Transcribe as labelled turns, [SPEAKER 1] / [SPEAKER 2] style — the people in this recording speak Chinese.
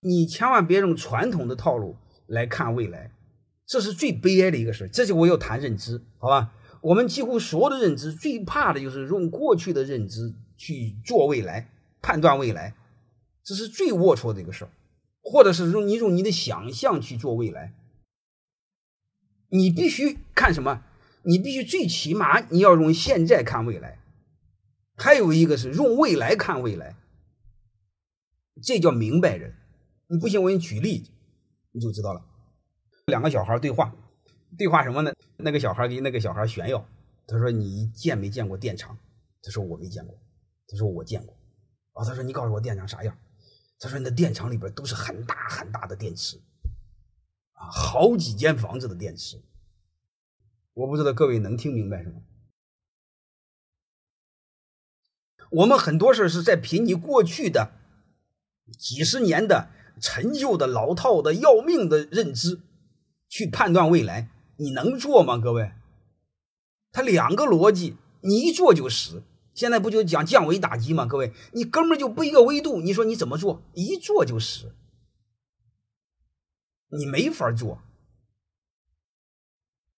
[SPEAKER 1] 你千万别用传统的套路来看未来，这是最悲哀的一个事。这就我要谈认知，好吧？我们几乎所有的认知最怕的就是用过去的认知去做未来、判断未来，这是最龌龊的一个事儿。或者是用你用你的想象去做未来，你必须看什么？你必须最起码你要用现在看未来，还有一个是用未来看未来，这叫明白人。你不信，我给你举例，你就知道了。两个小孩对话，对话什么呢？那个小孩给那个小孩炫耀，他说：“你见没见过电厂？”他说：“我没见过。”他说：“我见过。”啊，他说：“你告诉我电厂啥样？”他说：“那电厂里边都是很大很大的电池，啊，好几间房子的电池。我不知道各位能听明白什么？我们很多事是在凭你过去的几十年的陈旧的老套的要命的认知去判断未来，你能做吗？各位，他两个逻辑，你一做就死。”现在不就讲降维打击吗？各位，你根本就不一个维度，你说你怎么做？一做就死，你没法做。